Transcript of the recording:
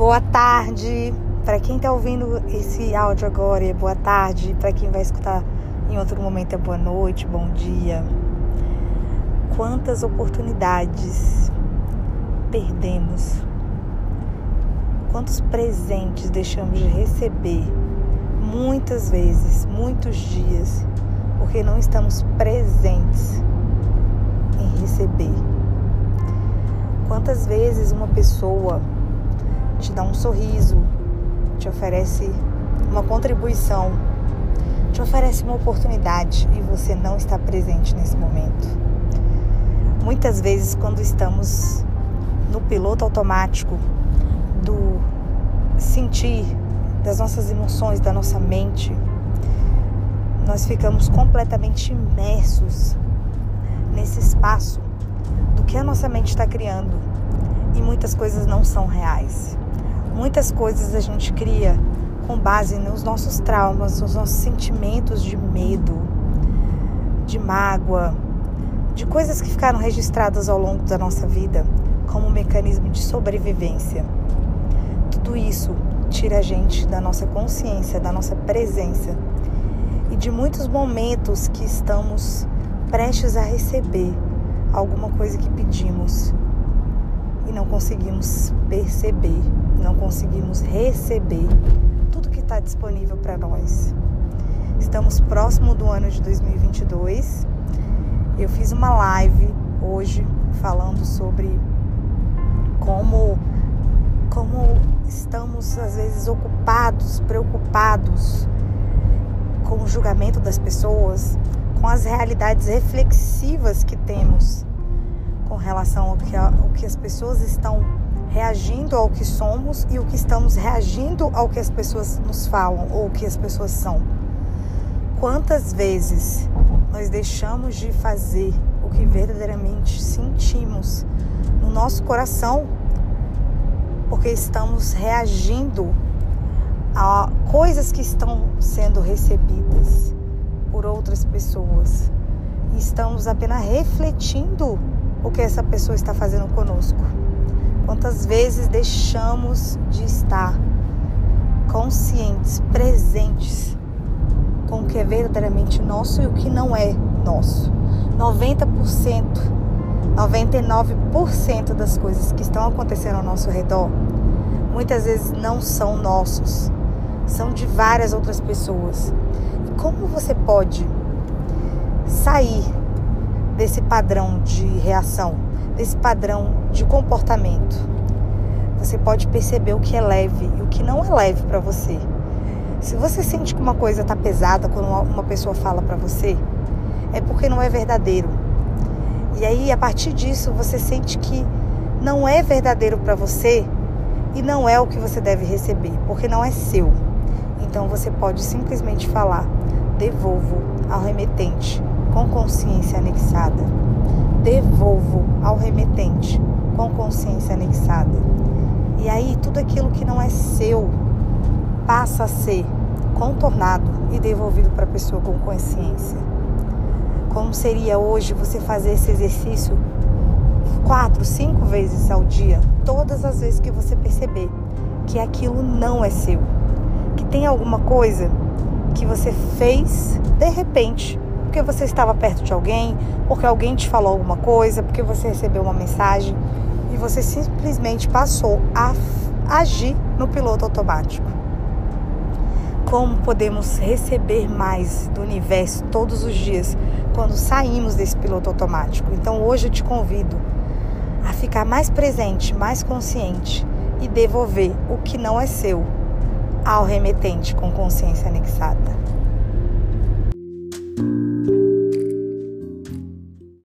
Boa tarde para quem está ouvindo esse áudio agora, é boa tarde. Para quem vai escutar em outro momento, é boa noite, bom dia. Quantas oportunidades perdemos? Quantos presentes deixamos de receber? Muitas vezes, muitos dias, porque não estamos presentes em receber. Quantas vezes uma pessoa te dá um sorriso, te oferece uma contribuição, te oferece uma oportunidade e você não está presente nesse momento. Muitas vezes, quando estamos no piloto automático do sentir das nossas emoções, da nossa mente, nós ficamos completamente imersos nesse espaço do que a nossa mente está criando e muitas coisas não são reais. Muitas coisas a gente cria com base nos nossos traumas, nos nossos sentimentos de medo, de mágoa, de coisas que ficaram registradas ao longo da nossa vida como um mecanismo de sobrevivência. Tudo isso tira a gente da nossa consciência, da nossa presença e de muitos momentos que estamos prestes a receber alguma coisa que pedimos e não conseguimos perceber, não conseguimos receber tudo que está disponível para nós. Estamos próximo do ano de 2022. Eu fiz uma live hoje falando sobre como como estamos às vezes ocupados, preocupados com o julgamento das pessoas, com as realidades reflexivas que temos com relação ao que, ao que as pessoas estão reagindo ao que somos e o que estamos reagindo ao que as pessoas nos falam ou o que as pessoas são. Quantas vezes nós deixamos de fazer o que verdadeiramente sentimos no nosso coração porque estamos reagindo a coisas que estão sendo recebidas por outras pessoas e estamos apenas refletindo o que essa pessoa está fazendo conosco. Quantas vezes deixamos de estar conscientes, presentes com o que é verdadeiramente nosso e o que não é nosso. 90%, 99% das coisas que estão acontecendo ao nosso redor muitas vezes não são nossos, são de várias outras pessoas. E como você pode sair desse padrão de reação, desse padrão de comportamento. Você pode perceber o que é leve e o que não é leve para você. Se você sente que uma coisa está pesada quando uma pessoa fala para você, é porque não é verdadeiro. E aí, a partir disso, você sente que não é verdadeiro para você e não é o que você deve receber, porque não é seu. Então você pode simplesmente falar: devolvo ao remetente com consciência anexada. Devolvo ao remetente com consciência anexada. E aí tudo aquilo que não é seu passa a ser contornado e devolvido para a pessoa com consciência. Como seria hoje você fazer esse exercício quatro, cinco vezes ao dia, todas as vezes que você perceber que aquilo não é seu, que tem alguma coisa que você fez de repente porque você estava perto de alguém, porque alguém te falou alguma coisa, porque você recebeu uma mensagem e você simplesmente passou a agir no piloto automático. Como podemos receber mais do universo todos os dias quando saímos desse piloto automático? Então hoje eu te convido a ficar mais presente, mais consciente e devolver o que não é seu ao remetente com consciência anexada.